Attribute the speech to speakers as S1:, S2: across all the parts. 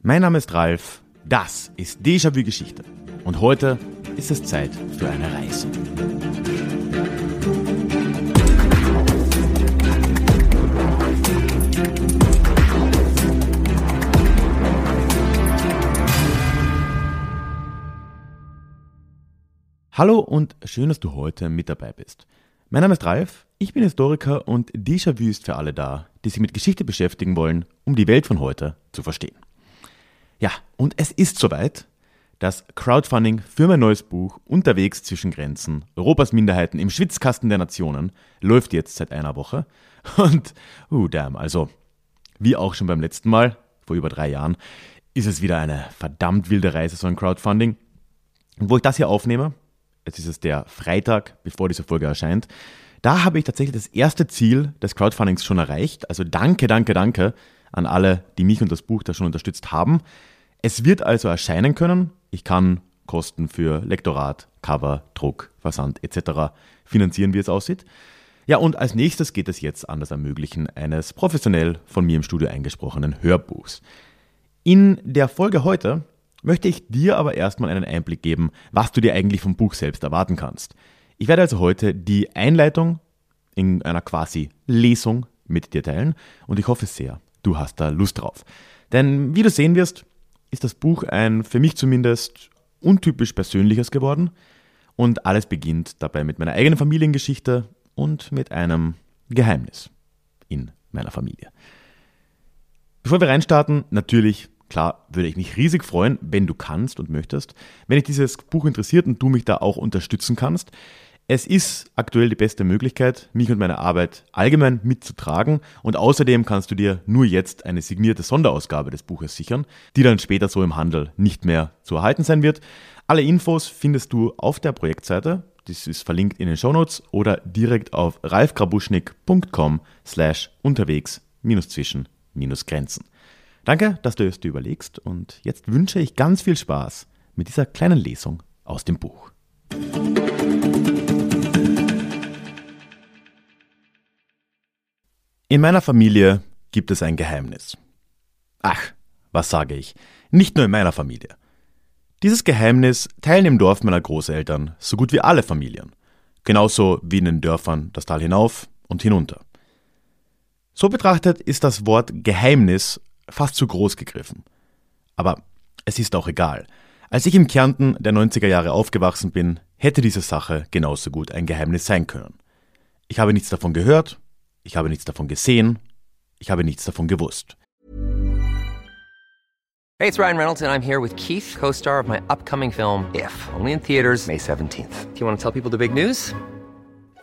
S1: Mein Name ist Ralf, das ist Déjà-vu Geschichte und heute ist es Zeit für eine Reise. Hallo und schön, dass du heute mit dabei bist. Mein Name ist Ralf, ich bin Historiker und Déjà-vu ist für alle da, die sich mit Geschichte beschäftigen wollen, um die Welt von heute zu verstehen. Ja, und es ist soweit. Das Crowdfunding für mein neues Buch Unterwegs zwischen Grenzen, Europas Minderheiten im Schwitzkasten der Nationen läuft jetzt seit einer Woche. Und, uh, damn, also, wie auch schon beim letzten Mal, vor über drei Jahren, ist es wieder eine verdammt wilde Reise, so ein Crowdfunding. Und wo ich das hier aufnehme, jetzt ist es der Freitag, bevor diese Folge erscheint, da habe ich tatsächlich das erste Ziel des Crowdfundings schon erreicht. Also danke, danke, danke an alle, die mich und das Buch da schon unterstützt haben. Es wird also erscheinen können. Ich kann Kosten für Lektorat, Cover, Druck, Versand etc. finanzieren, wie es aussieht. Ja, und als nächstes geht es jetzt an das Ermöglichen eines professionell von mir im Studio eingesprochenen Hörbuchs. In der Folge heute möchte ich dir aber erstmal einen Einblick geben, was du dir eigentlich vom Buch selbst erwarten kannst. Ich werde also heute die Einleitung in einer quasi Lesung mit dir teilen und ich hoffe sehr, du hast da Lust drauf. Denn wie du sehen wirst, ist das Buch ein für mich zumindest untypisch persönliches geworden und alles beginnt dabei mit meiner eigenen Familiengeschichte und mit einem Geheimnis in meiner Familie. Bevor wir reinstarten, natürlich, klar, würde ich mich riesig freuen, wenn du kannst und möchtest, wenn dich dieses Buch interessiert und du mich da auch unterstützen kannst. Es ist aktuell die beste Möglichkeit, mich und meine Arbeit allgemein mitzutragen und außerdem kannst du dir nur jetzt eine signierte Sonderausgabe des Buches sichern, die dann später so im Handel nicht mehr zu erhalten sein wird. Alle Infos findest du auf der Projektseite, das ist verlinkt in den Shownotes oder direkt auf ralfgrabuschnick.com slash unterwegs minus zwischen minus Grenzen. Danke, dass du es dir überlegst und jetzt wünsche ich ganz viel Spaß mit dieser kleinen Lesung aus dem Buch. In meiner Familie gibt es ein Geheimnis. Ach, was sage ich? Nicht nur in meiner Familie. Dieses Geheimnis teilen im Dorf meiner Großeltern so gut wie alle Familien. Genauso wie in den Dörfern das Tal hinauf und hinunter. So betrachtet ist das Wort Geheimnis fast zu groß gegriffen. Aber es ist auch egal. Als ich im Kärnten der 90er Jahre aufgewachsen bin, hätte diese Sache genauso gut ein Geheimnis sein können. Ich habe nichts davon gehört, ich habe nichts davon gesehen. Ich habe nichts davon gewusst.
S2: Hey, it's Ryan Reynolds and I'm here with Keith, co-star of my upcoming film If, only in theaters May 17th. Do you want to tell people the big news?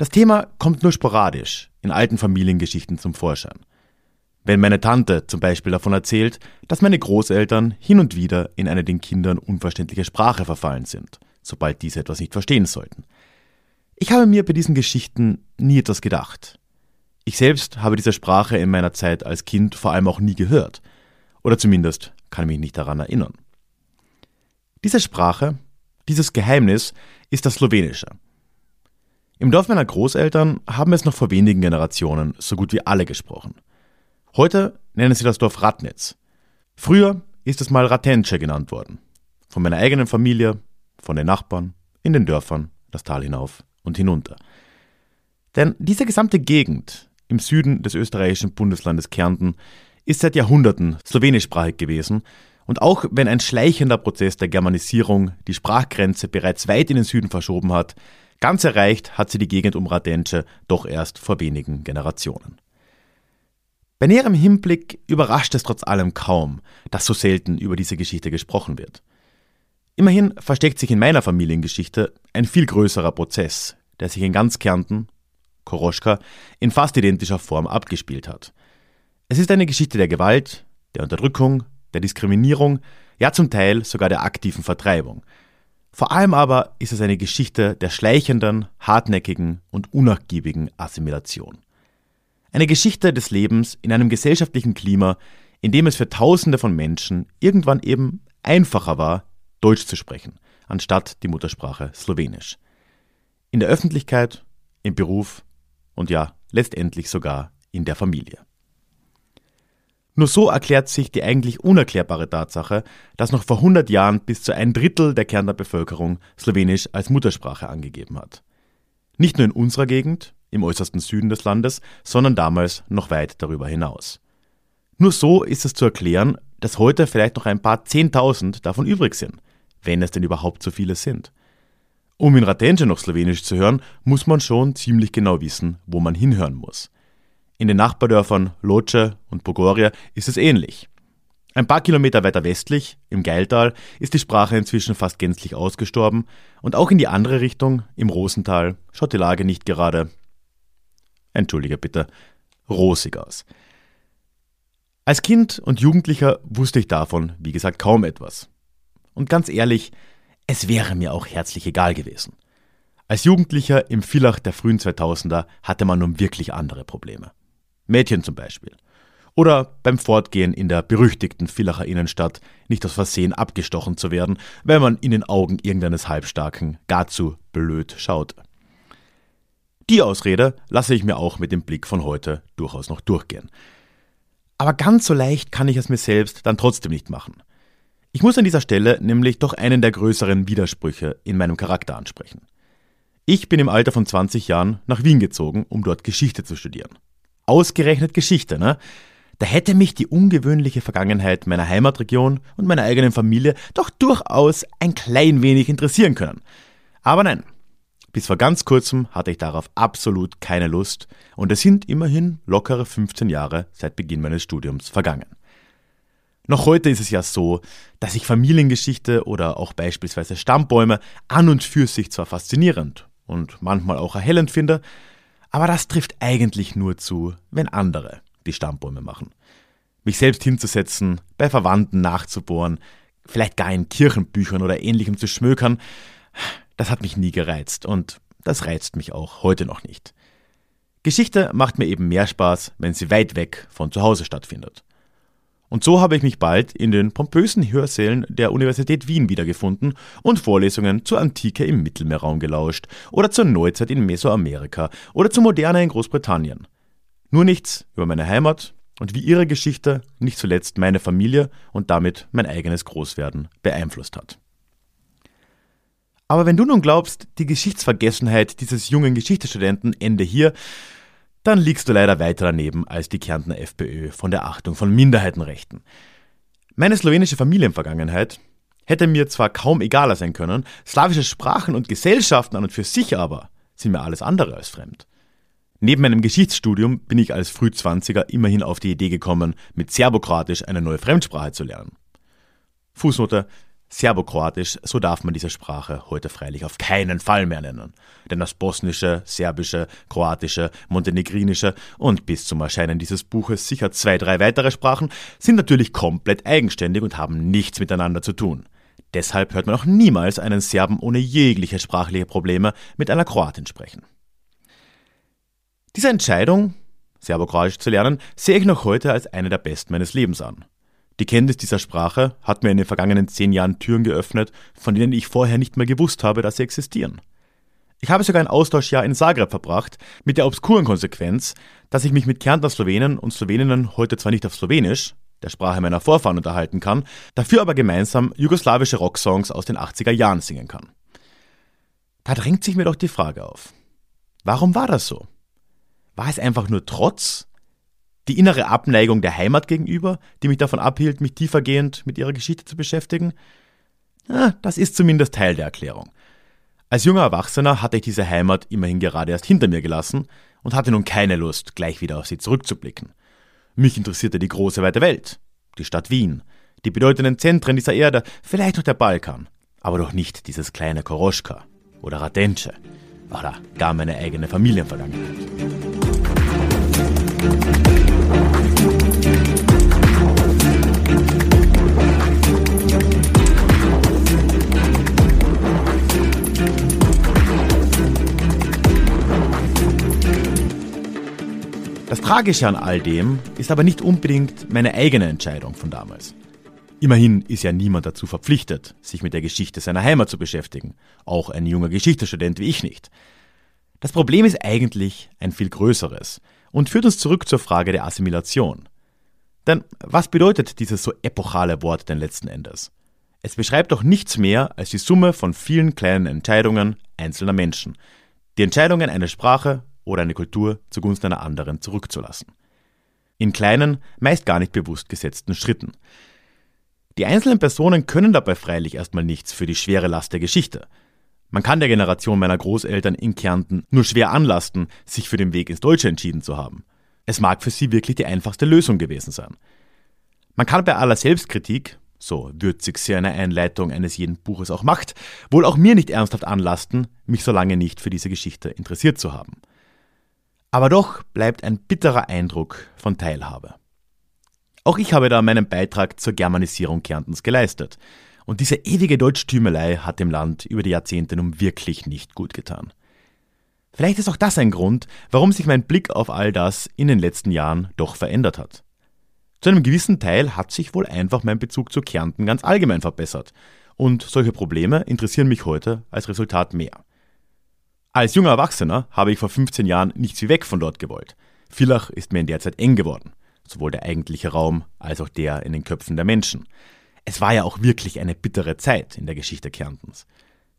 S1: Das Thema kommt nur sporadisch in alten Familiengeschichten zum Vorschein. Wenn meine Tante zum Beispiel davon erzählt, dass meine Großeltern hin und wieder in eine den Kindern unverständliche Sprache verfallen sind, sobald diese etwas nicht verstehen sollten. Ich habe mir bei diesen Geschichten nie etwas gedacht. Ich selbst habe diese Sprache in meiner Zeit als Kind vor allem auch nie gehört. Oder zumindest kann ich mich nicht daran erinnern. Diese Sprache, dieses Geheimnis ist das Slowenische. Im Dorf meiner Großeltern haben es noch vor wenigen Generationen so gut wie alle gesprochen. Heute nennen sie das Dorf Ratnitz. Früher ist es mal Ratence genannt worden. Von meiner eigenen Familie, von den Nachbarn, in den Dörfern, das Tal hinauf und hinunter. Denn diese gesamte Gegend im Süden des österreichischen Bundeslandes Kärnten ist seit Jahrhunderten slowenischsprachig gewesen und auch wenn ein schleichender Prozess der Germanisierung die Sprachgrenze bereits weit in den Süden verschoben hat, Ganz erreicht hat sie die Gegend um Radence doch erst vor wenigen Generationen. Bei näherem Hinblick überrascht es trotz allem kaum, dass so selten über diese Geschichte gesprochen wird. Immerhin versteckt sich in meiner Familiengeschichte ein viel größerer Prozess, der sich in ganz Kärnten, Koroschka, in fast identischer Form abgespielt hat. Es ist eine Geschichte der Gewalt, der Unterdrückung, der Diskriminierung, ja zum Teil sogar der aktiven Vertreibung – Vor allem aber ist es eine Geschichte der schleichenden, hartnäckigen und unnachgiebigen Assimilation. Eine Geschichte des Lebens in einem gesellschaftlichen Klima, in dem es für Tausende von Menschen irgendwann eben einfacher war, Deutsch zu sprechen, anstatt die Muttersprache Slowenisch. In der Öffentlichkeit, im Beruf und ja, letztendlich sogar in der Familie. Nur so erklärt sich die eigentlich unerklärbare Tatsache, dass noch vor 100 Jahren bis zu ein Drittel der Kärntner Bevölkerung Slowenisch als Muttersprache angegeben hat. Nicht nur in unserer Gegend, im äußersten Süden des Landes, sondern damals noch weit darüber hinaus. Nur so ist es zu erklären, dass heute vielleicht noch ein paar Zehntausend davon übrig sind, wenn es denn überhaupt so viele sind. Um in Ratenje noch Slowenisch zu hören, muss man schon ziemlich genau wissen, wo man hinhören muss. In den Nachbardörfern Loce und Pogoria ist es ähnlich. Ein paar Kilometer weiter westlich, im Geiltal, ist die Sprache inzwischen fast gänzlich ausgestorben und auch in die andere Richtung, im Rosental, schaut die Lage nicht gerade, entschuldige bitte, rosig aus. Als Kind und Jugendlicher wusste ich davon, wie gesagt, kaum etwas. Und ganz ehrlich, es wäre mir auch herzlich egal gewesen. Als Jugendlicher im Villach der frühen 2000er hatte man nun wirklich andere Probleme. Mädchen zum Beispiel. Oder beim Fortgehen in der berüchtigten Villacher Innenstadt nicht aus Versehen abgestochen zu werden, weil man in den Augen irgendeines Halbstarken gar zu blöd schaute. Die Ausrede lasse ich mir auch mit dem Blick von heute durchaus noch durchgehen. Aber ganz so leicht kann ich es mir selbst dann trotzdem nicht machen. Ich muss an dieser Stelle nämlich doch einen der größeren Widersprüche in meinem Charakter ansprechen. Ich bin im Alter von 20 Jahren nach Wien gezogen, um dort Geschichte zu studieren. Ausgerechnet Geschichte, ne? Da hätte mich die ungewöhnliche Vergangenheit meiner Heimatregion und meiner eigenen Familie doch durchaus ein klein wenig interessieren können. Aber nein, bis vor ganz kurzem hatte ich darauf absolut keine Lust und es sind immerhin lockere 15 Jahre seit Beginn meines Studiums vergangen. Noch heute ist es ja so, dass ich Familiengeschichte oder auch beispielsweise Stammbäume an und für sich zwar faszinierend und manchmal auch erhellend finde, aber das trifft eigentlich nur zu, wenn andere die Stammbäume machen. Mich selbst hinzusetzen, bei Verwandten nachzubohren, vielleicht gar in Kirchenbüchern oder ähnlichem zu schmökern, das hat mich nie gereizt und das reizt mich auch heute noch nicht. Geschichte macht mir eben mehr Spaß, wenn sie weit weg von zu Hause stattfindet. Und so habe ich mich bald in den pompösen Hörsälen der Universität Wien wiedergefunden und Vorlesungen zur Antike im Mittelmeerraum gelauscht oder zur Neuzeit in Mesoamerika oder zur Moderne in Großbritannien. Nur nichts über meine Heimat und wie ihre Geschichte nicht zuletzt meine Familie und damit mein eigenes Großwerden beeinflusst hat. Aber wenn du nun glaubst, die Geschichtsvergessenheit dieses jungen Geschichtestudenten ende hier, dann liegst du leider weiter daneben als die Kärntner FPÖ von der Achtung von Minderheitenrechten. Meine slowenische Familienvergangenheit hätte mir zwar kaum egaler sein können, slawische Sprachen und Gesellschaften an und für sich aber sind mir alles andere als fremd. Neben meinem Geschichtsstudium bin ich als Frühzwanziger immerhin auf die Idee gekommen, mit Serbokroatisch eine neue Fremdsprache zu lernen. Fußnote Serbokroatisch, so darf man diese Sprache heute freilich auf keinen Fall mehr nennen. Denn das bosnische, serbische, kroatische, montenegrinische und bis zum Erscheinen dieses Buches sicher zwei, drei weitere Sprachen sind natürlich komplett eigenständig und haben nichts miteinander zu tun. Deshalb hört man auch niemals einen Serben ohne jegliche sprachliche Probleme mit einer Kroatin sprechen. Diese Entscheidung, Serbokroatisch zu lernen, sehe ich noch heute als eine der besten meines Lebens an. Die Kenntnis dieser Sprache hat mir in den vergangenen zehn Jahren Türen geöffnet, von denen ich vorher nicht mehr gewusst habe, dass sie existieren. Ich habe sogar ein Austauschjahr in Zagreb verbracht, mit der obskuren Konsequenz, dass ich mich mit Kärntner Slowenen und Sloweninnen heute zwar nicht auf Slowenisch, der Sprache meiner Vorfahren unterhalten kann, dafür aber gemeinsam jugoslawische Rocksongs aus den 80er Jahren singen kann. Da drängt sich mir doch die Frage auf. Warum war das so? War es einfach nur Trotz? Die innere Abneigung der Heimat gegenüber, die mich davon abhielt, mich tiefergehend mit ihrer Geschichte zu beschäftigen? Ja, das ist zumindest Teil der Erklärung. Als junger Erwachsener hatte ich diese Heimat immerhin gerade erst hinter mir gelassen und hatte nun keine Lust, gleich wieder auf sie zurückzublicken. Mich interessierte die große weite Welt, die Stadt Wien, die bedeutenden Zentren dieser Erde, vielleicht noch der Balkan, aber doch nicht dieses kleine Koroschka oder Radence oder gar meine eigene Familienvergangenheit. Tragische an all dem ist aber nicht unbedingt meine eigene Entscheidung von damals. Immerhin ist ja niemand dazu verpflichtet, sich mit der Geschichte seiner Heimat zu beschäftigen, auch ein junger Geschichtsstudent wie ich nicht. Das Problem ist eigentlich ein viel größeres und führt uns zurück zur Frage der Assimilation. Denn was bedeutet dieses so epochale Wort denn letzten Endes? Es beschreibt doch nichts mehr als die Summe von vielen kleinen Entscheidungen einzelner Menschen. Die Entscheidungen, eine Sprache oder eine Kultur zugunsten einer anderen zurückzulassen. In kleinen, meist gar nicht bewusst gesetzten Schritten. Die einzelnen Personen können dabei freilich erstmal nichts für die schwere Last der Geschichte. Man kann der Generation meiner Großeltern in Kärnten nur schwer anlasten, sich für den Weg ins Deutsche entschieden zu haben. Es mag für sie wirklich die einfachste Lösung gewesen sein. Man kann bei aller Selbstkritik, so würzig sie eine Einleitung eines jeden Buches auch macht, wohl auch mir nicht ernsthaft anlasten, mich so lange nicht für diese Geschichte interessiert zu haben. Aber doch bleibt ein bitterer Eindruck von Teilhabe. Auch ich habe da meinen Beitrag zur Germanisierung Kärntens geleistet. Und diese ewige Deutschtümelei hat dem Land über die Jahrzehnte nun wirklich nicht gut getan. Vielleicht ist auch das ein Grund, warum sich mein Blick auf all das in den letzten Jahren doch verändert hat. Zu einem gewissen Teil hat sich wohl einfach mein Bezug zu Kärnten ganz allgemein verbessert. Und solche Probleme interessieren mich heute als Resultat mehr. Als junger Erwachsener habe ich vor 15 Jahren nichts wie weg von dort gewollt. Villach ist mir in der Zeit eng geworden sowohl der eigentliche Raum als auch der in den Köpfen der Menschen. Es war ja auch wirklich eine bittere Zeit in der Geschichte Kärntens.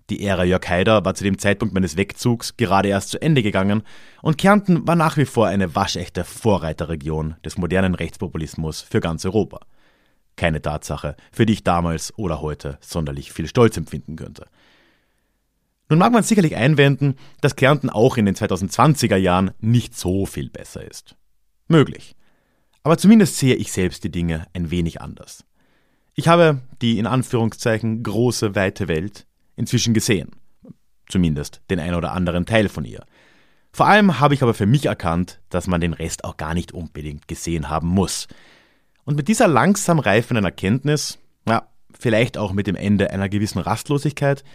S1: Die Ära Jörg Haider war zu dem Zeitpunkt meines Wegzugs gerade erst zu Ende gegangen und Kärnten war nach wie vor eine waschechte Vorreiterregion des modernen Rechtspopulismus für ganz Europa. Keine Tatsache, für die ich damals oder heute sonderlich viel Stolz empfinden könnte. Nun mag man sicherlich einwenden, dass Kärnten auch in den 2020er Jahren nicht so viel besser ist. Möglich. Aber zumindest sehe ich selbst die Dinge ein wenig anders. Ich habe die in Anführungszeichen große, weite Welt inzwischen gesehen. Zumindest den ein oder anderen Teil von ihr. Vor allem habe ich aber für mich erkannt, dass man den Rest auch gar nicht unbedingt gesehen haben muss. Und mit dieser langsam reifenden Erkenntnis, ja, vielleicht auch mit dem Ende einer gewissen Rastlosigkeit,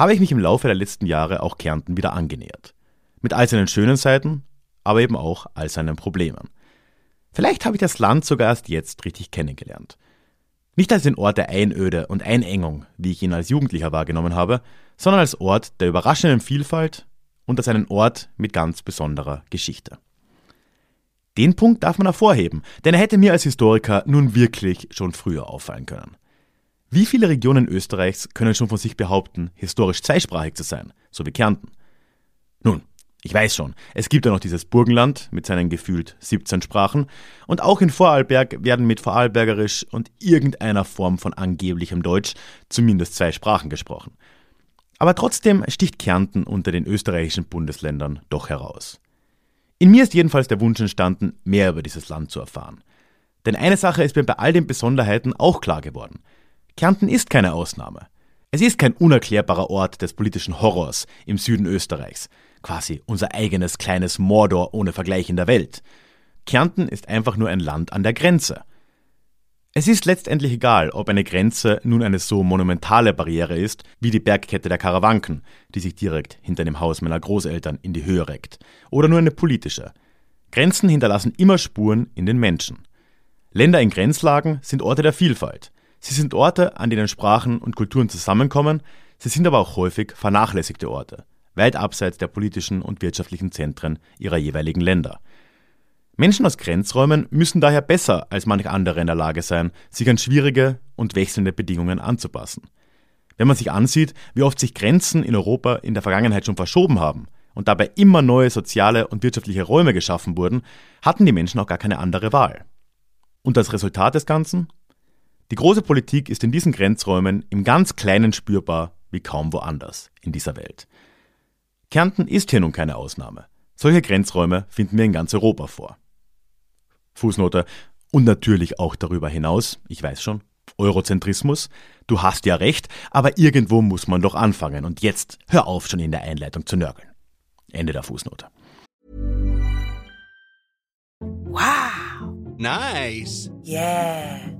S1: habe ich mich im Laufe der letzten Jahre auch Kärnten wieder angenähert. Mit all seinen schönen Seiten, aber eben auch all seinen Problemen. Vielleicht habe ich das Land sogar erst jetzt richtig kennengelernt. Nicht als den Ort der Einöde und Einengung, wie ich ihn als Jugendlicher wahrgenommen habe, sondern als Ort der überraschenden Vielfalt und als einen Ort mit ganz besonderer Geschichte. Den Punkt darf man hervorheben, denn er hätte mir als Historiker nun wirklich schon früher auffallen können. Wie viele Regionen Österreichs können schon von sich behaupten, historisch zweisprachig zu sein, so wie Kärnten? Nun, ich weiß schon, es gibt ja noch dieses Burgenland mit seinen gefühlt 17 Sprachen und auch in Vorarlberg werden mit Vorarlbergerisch und irgendeiner Form von angeblichem Deutsch zumindest zwei Sprachen gesprochen. Aber trotzdem sticht Kärnten unter den österreichischen Bundesländern doch heraus. In mir ist jedenfalls der Wunsch entstanden, mehr über dieses Land zu erfahren. Denn eine Sache ist mir bei all den Besonderheiten auch klar geworden. Kärnten ist keine Ausnahme. Es ist kein unerklärbarer Ort des politischen Horrors im Süden Österreichs, quasi unser eigenes kleines Mordor ohne Vergleich in der Welt. Kärnten ist einfach nur ein Land an der Grenze. Es ist letztendlich egal, ob eine Grenze nun eine so monumentale Barriere ist, wie die Bergkette der Karawanken, die sich direkt hinter dem Haus meiner Großeltern in die Höhe reckt, oder nur eine politische. Grenzen hinterlassen immer Spuren in den Menschen. Länder in Grenzlagen sind Orte der Vielfalt. Sie sind Orte, an denen Sprachen und Kulturen zusammenkommen, sie sind aber auch häufig vernachlässigte Orte weit abseits der politischen und wirtschaftlichen Zentren ihrer jeweiligen Länder. Menschen aus Grenzräumen müssen daher besser als manch andere in der Lage sein, sich an schwierige und wechselnde Bedingungen anzupassen. Wenn man sich ansieht, wie oft sich Grenzen in Europa in der Vergangenheit schon verschoben haben und dabei immer neue soziale und wirtschaftliche Räume geschaffen wurden, hatten die Menschen auch gar keine andere Wahl. Und das Resultat des Ganzen? Die große Politik ist in diesen Grenzräumen im ganz Kleinen spürbar wie kaum woanders in dieser Welt. Kärnten ist hier nun keine Ausnahme. Solche Grenzräume finden wir in ganz Europa vor. Fußnote. Und natürlich auch darüber hinaus, ich weiß schon, Eurozentrismus. Du hast ja recht, aber irgendwo muss man doch anfangen. Und jetzt hör auf, schon in der Einleitung zu nörgeln. Ende der Fußnote.
S3: Wow.
S4: Nice.
S3: Yeah.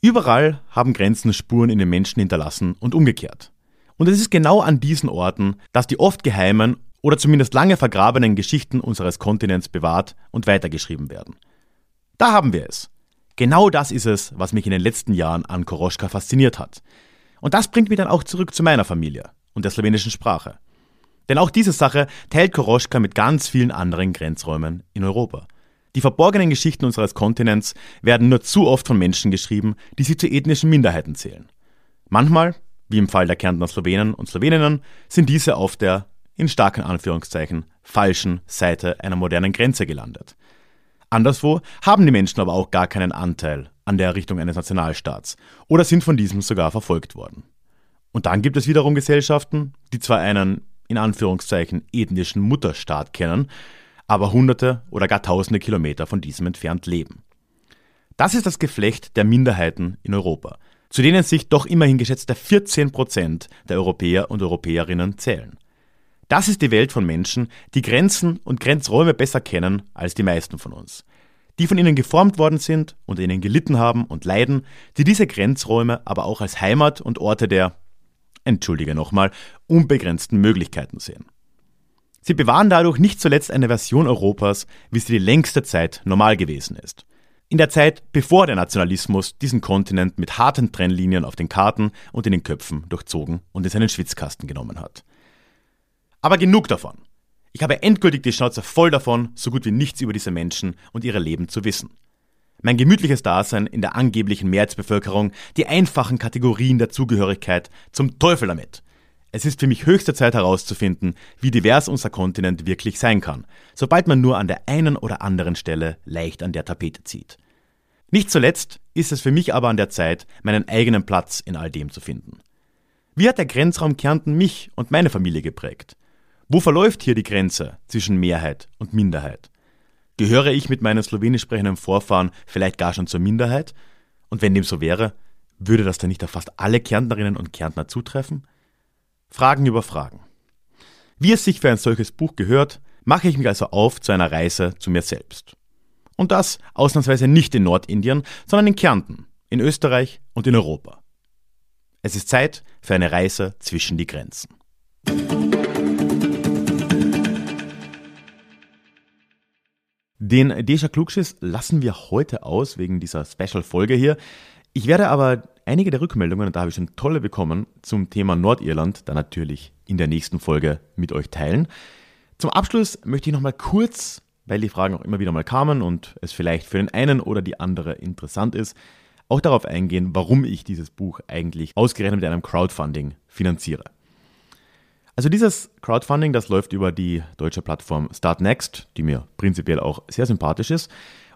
S1: Überall haben Grenzen Spuren in den Menschen hinterlassen und umgekehrt. Und es ist genau an diesen Orten, dass die oft geheimen oder zumindest lange vergrabenen Geschichten unseres Kontinents bewahrt und weitergeschrieben werden. Da haben wir es. Genau das ist es, was mich in den letzten Jahren an Koroschka fasziniert hat. Und das bringt mich dann auch zurück zu meiner Familie und der slowenischen Sprache. Denn auch diese Sache teilt Koroschka mit ganz vielen anderen Grenzräumen in Europa. Die verborgenen Geschichten unseres Kontinents werden nur zu oft von Menschen geschrieben, die sie zu ethnischen Minderheiten zählen. Manchmal, wie im Fall der Kärntner Slowenen und Sloweninnen, sind diese auf der, in starken Anführungszeichen, falschen Seite einer modernen Grenze gelandet. Anderswo haben die Menschen aber auch gar keinen Anteil an der Errichtung eines Nationalstaats oder sind von diesem sogar verfolgt worden. Und dann gibt es wiederum Gesellschaften, die zwar einen in Anführungszeichen ethnischen Mutterstaat kennen, aber hunderte oder gar tausende Kilometer von diesem entfernt leben. Das ist das Geflecht der Minderheiten in Europa, zu denen sich doch immerhin geschätzte 14 Prozent der Europäer und Europäerinnen zählen. Das ist die Welt von Menschen, die Grenzen und Grenzräume besser kennen als die meisten von uns. Die von ihnen geformt worden sind und ihnen gelitten haben und leiden, die diese Grenzräume aber auch als Heimat und Orte der, entschuldige nochmal, unbegrenzten Möglichkeiten sehen. Sie bewahren dadurch nicht zuletzt eine Version Europas, wie sie die längste Zeit normal gewesen ist. In der Zeit, bevor der Nationalismus diesen Kontinent mit harten Trennlinien auf den Karten und in den Köpfen durchzogen und in seinen Schwitzkasten genommen hat. Aber genug davon. Ich habe endgültig die Schnauze voll davon, so gut wie nichts über diese Menschen und ihre Leben zu wissen. Mein gemütliches Dasein in der angeblichen Mehrheitsbevölkerung, die einfachen Kategorien der Zugehörigkeit, zum Teufel damit. Es ist für mich höchste Zeit herauszufinden, wie divers unser Kontinent wirklich sein kann, sobald man nur an der einen oder anderen Stelle leicht an der Tapete zieht. Nicht zuletzt ist es für mich aber an der Zeit, meinen eigenen Platz in all dem zu finden. Wie hat der Grenzraum Kärnten mich und meine Familie geprägt? Wo verläuft hier die Grenze zwischen Mehrheit und Minderheit? Gehöre ich mit meinen slowenisch sprechenden Vorfahren vielleicht gar schon zur Minderheit? Und wenn dem so wäre, würde das dann nicht auf fast alle Kärntnerinnen und Kärntner zutreffen? Fragen über Fragen. Wie es sich für ein solches Buch gehört, mache ich mich also auf zu einer Reise zu mir selbst. Und das ausnahmsweise nicht in Nordindien, sondern in Kärnten, in Österreich und in Europa. Es ist Zeit für eine Reise zwischen die Grenzen. Den Deja Klugschiss lassen wir heute aus wegen dieser Special-Folge hier. Ich werde aber einige der Rückmeldungen, und da habe ich schon tolle bekommen, zum Thema Nordirland dann natürlich in der nächsten Folge mit euch teilen. Zum Abschluss möchte ich nochmal kurz, weil die Fragen auch immer wieder mal kamen und es vielleicht für den einen oder die andere interessant ist, auch darauf eingehen, warum ich dieses Buch eigentlich ausgerechnet mit einem Crowdfunding finanziere. Also dieses Crowdfunding, das läuft über die deutsche Plattform Startnext, die mir prinzipiell auch sehr sympathisch ist.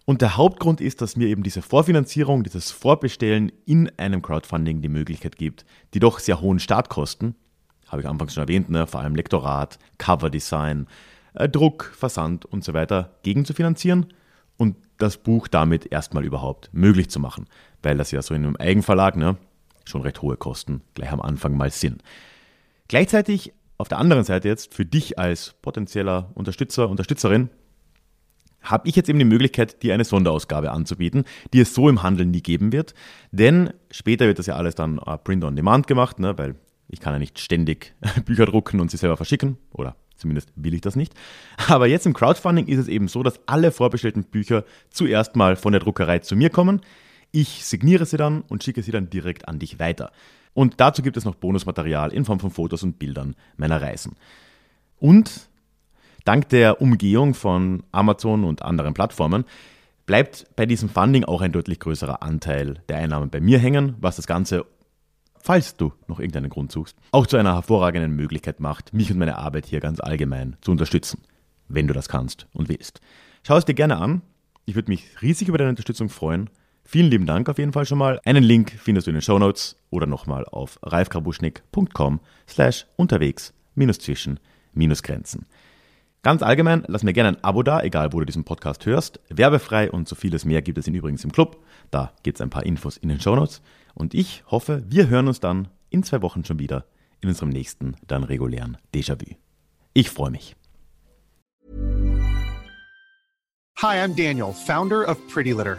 S1: Und der Hauptgrund ist, dass mir eben diese Vorfinanzierung, dieses Vorbestellen in einem Crowdfunding die Möglichkeit gibt, die doch sehr hohen Startkosten, habe ich anfangs schon erwähnt, ne, vor allem Lektorat, Coverdesign, äh, Druck, Versand und so weiter gegen zu finanzieren und das Buch damit erstmal überhaupt möglich zu machen, weil das ja so in einem Eigenverlag ne, schon recht hohe Kosten gleich am Anfang mal sind. Gleichzeitig auf der anderen Seite jetzt für dich als potenzieller Unterstützer, Unterstützerin habe ich jetzt eben die Möglichkeit, dir eine Sonderausgabe anzubieten, die es so im Handel nie geben wird. Denn später wird das ja alles dann uh, Print on Demand gemacht, ne, weil ich kann ja nicht ständig Bücher drucken und sie selber verschicken. Oder zumindest will ich das nicht. Aber jetzt im Crowdfunding ist es eben so, dass alle vorbestellten Bücher zuerst mal von der Druckerei zu mir kommen. Ich signiere sie dann und schicke sie dann direkt an dich weiter. Und dazu gibt es noch Bonusmaterial in Form von Fotos und Bildern meiner Reisen. Und Dank der Umgehung von Amazon und anderen Plattformen bleibt bei diesem Funding auch ein deutlich größerer Anteil der Einnahmen bei mir hängen, was das Ganze, falls du noch irgendeinen Grund suchst, auch zu einer hervorragenden Möglichkeit macht, mich und meine Arbeit hier ganz allgemein zu unterstützen, wenn du das kannst und willst. Schau es dir gerne an. Ich würde mich riesig über deine Unterstützung freuen. Vielen lieben Dank auf jeden Fall schon mal. Einen Link findest du in den Show Notes oder nochmal auf ralfkrabuschnick.com slash unterwegs minus zwischen minus Grenzen. Ganz allgemein, lass mir gerne ein Abo da, egal wo du diesen Podcast hörst. Werbefrei und so vieles mehr gibt es ihn übrigens im Club. Da gibt es ein paar Infos in den Shownotes. Und ich hoffe, wir hören uns dann in zwei Wochen schon wieder in unserem nächsten, dann regulären Déjà-vu. Ich freue mich.
S5: Hi, I'm Daniel, founder of Pretty Litter.